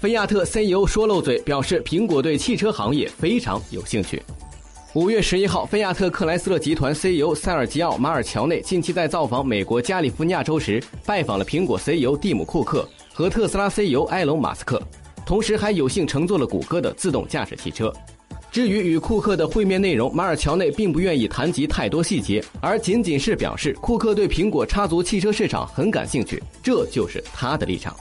菲亚特 ceo 说漏嘴表示苹果对汽车行业非常有兴趣。五月十一号菲亚特克莱斯勒集团 ceo 塞尔吉奥马尔乔内近期在造访美国加利福尼亚州时拜访了苹果 ceo 蒂姆库克和特斯拉 ceo 埃隆马斯克同时还有幸乘坐了谷歌的自动驾驶汽车。至于与库克的会面内容马尔乔内并不愿意谈及太多细节而仅仅是表示库克对苹果插足汽车市场很感兴趣这就是他的立场。